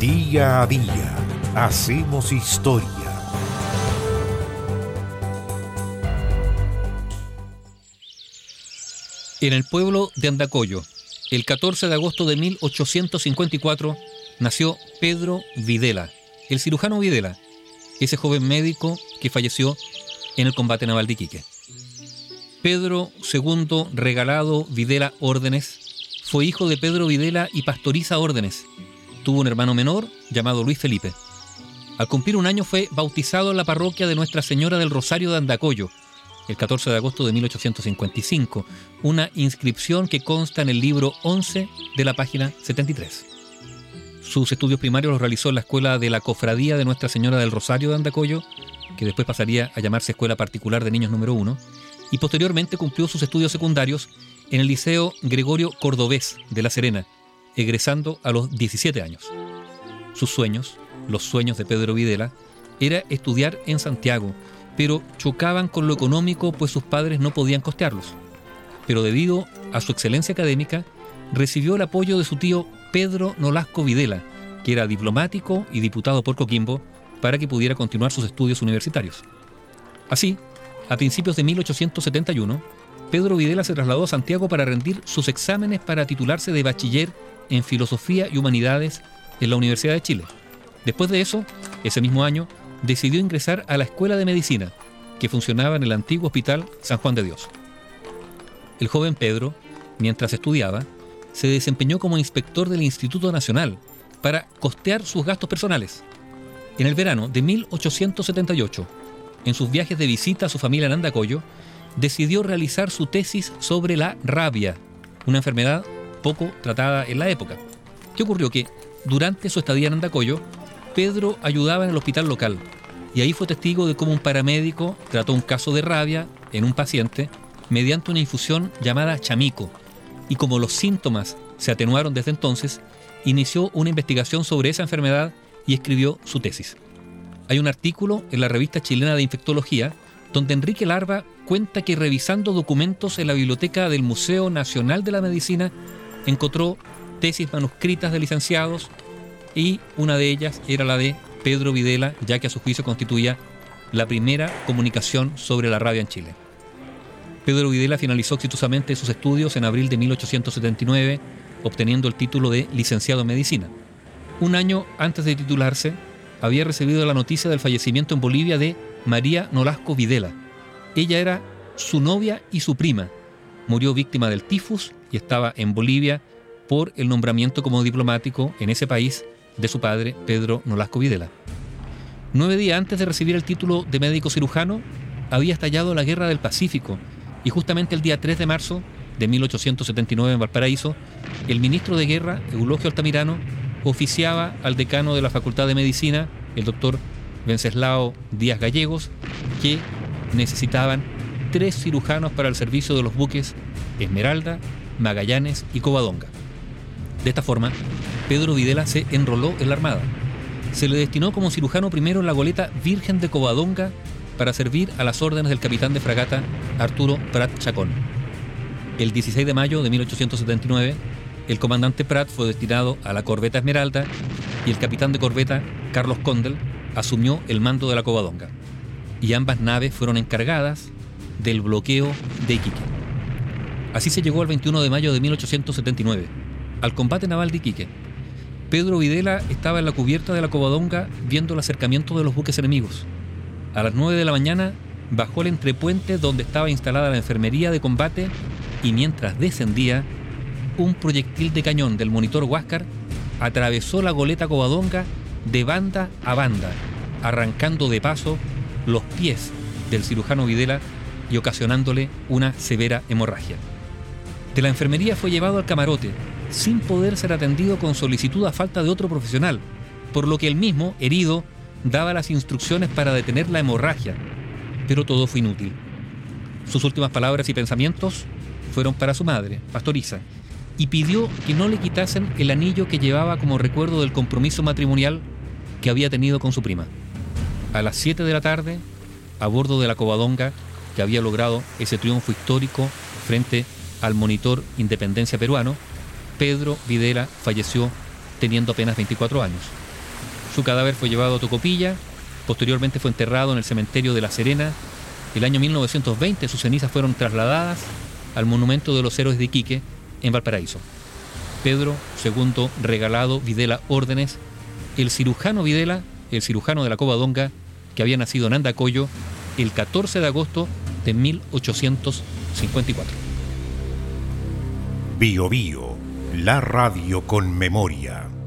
Día a día hacemos historia. En el pueblo de Andacoyo, el 14 de agosto de 1854, nació Pedro Videla, el cirujano Videla, ese joven médico que falleció en el combate naval de Iquique. Pedro II Regalado Videla Órdenes fue hijo de Pedro Videla y Pastoriza Órdenes, Tuvo un hermano menor llamado Luis Felipe. Al cumplir un año fue bautizado en la parroquia de Nuestra Señora del Rosario de Andacoyo, el 14 de agosto de 1855, una inscripción que consta en el libro 11 de la página 73. Sus estudios primarios los realizó en la escuela de la Cofradía de Nuestra Señora del Rosario de Andacoyo, que después pasaría a llamarse Escuela Particular de Niños número 1, y posteriormente cumplió sus estudios secundarios en el Liceo Gregorio Cordobés de La Serena, egresando a los 17 años. Sus sueños, los sueños de Pedro Videla, era estudiar en Santiago, pero chocaban con lo económico pues sus padres no podían costearlos. Pero debido a su excelencia académica, recibió el apoyo de su tío Pedro Nolasco Videla, que era diplomático y diputado por Coquimbo, para que pudiera continuar sus estudios universitarios. Así, a principios de 1871, Pedro Videla se trasladó a Santiago para rendir sus exámenes para titularse de bachiller en Filosofía y Humanidades en la Universidad de Chile. Después de eso, ese mismo año, decidió ingresar a la Escuela de Medicina, que funcionaba en el antiguo Hospital San Juan de Dios. El joven Pedro, mientras estudiaba, se desempeñó como inspector del Instituto Nacional para costear sus gastos personales. En el verano de 1878, en sus viajes de visita a su familia en Andacoyo, decidió realizar su tesis sobre la rabia, una enfermedad poco tratada en la época. ¿Qué ocurrió? Que durante su estadía en Andacoyo, Pedro ayudaba en el hospital local y ahí fue testigo de cómo un paramédico trató un caso de rabia en un paciente mediante una infusión llamada chamico y como los síntomas se atenuaron desde entonces, inició una investigación sobre esa enfermedad y escribió su tesis. Hay un artículo en la revista chilena de infectología donde Enrique Larva cuenta que revisando documentos en la biblioteca del Museo Nacional de la Medicina encontró tesis manuscritas de licenciados y una de ellas era la de Pedro Videla, ya que a su juicio constituía la primera comunicación sobre la rabia en Chile. Pedro Videla finalizó exitosamente sus estudios en abril de 1879, obteniendo el título de licenciado en medicina. Un año antes de titularse, había recibido la noticia del fallecimiento en Bolivia de María Nolasco Videla. Ella era su novia y su prima. Murió víctima del tifus y estaba en Bolivia por el nombramiento como diplomático en ese país de su padre, Pedro Nolasco Videla. Nueve días antes de recibir el título de médico cirujano, había estallado la Guerra del Pacífico y justamente el día 3 de marzo de 1879 en Valparaíso, el ministro de Guerra, Eulogio Altamirano, oficiaba al decano de la Facultad de Medicina, el doctor Venceslao Díaz Gallegos, que necesitaban tres cirujanos para el servicio de los buques Esmeralda, Magallanes y Covadonga. De esta forma, Pedro Videla se enroló en la Armada. Se le destinó como cirujano primero en la goleta Virgen de Covadonga para servir a las órdenes del capitán de fragata Arturo Prat Chacón. El 16 de mayo de 1879, el comandante Prat fue destinado a la corbeta Esmeralda y el capitán de corbeta Carlos Condel asumió el mando de la Covadonga. Y ambas naves fueron encargadas del bloqueo de Iquique. Así se llegó al 21 de mayo de 1879, al combate naval de Iquique. Pedro Videla estaba en la cubierta de la Covadonga viendo el acercamiento de los buques enemigos. A las 9 de la mañana bajó el entrepuente donde estaba instalada la enfermería de combate y mientras descendía, un proyectil de cañón del monitor Huáscar atravesó la goleta Covadonga de banda a banda, arrancando de paso los pies del cirujano Videla y ocasionándole una severa hemorragia. De la enfermería fue llevado al camarote, sin poder ser atendido con solicitud a falta de otro profesional, por lo que el mismo, herido, daba las instrucciones para detener la hemorragia, pero todo fue inútil. Sus últimas palabras y pensamientos fueron para su madre, pastoriza, y pidió que no le quitasen el anillo que llevaba como recuerdo del compromiso matrimonial que había tenido con su prima. A las 7 de la tarde, a bordo de la Covadonga, que había logrado ese triunfo histórico frente al monitor Independencia peruano, Pedro Videla falleció teniendo apenas 24 años. Su cadáver fue llevado a Tocopilla, posteriormente fue enterrado en el cementerio de La Serena. El año 1920 sus cenizas fueron trasladadas al monumento de los héroes de Iquique en Valparaíso. Pedro II Regalado Videla Órdenes, el cirujano Videla, el cirujano de la Covadonga, que había nacido en Andacoyo el 14 de agosto de 1854. Bio Bio, la radio con memoria.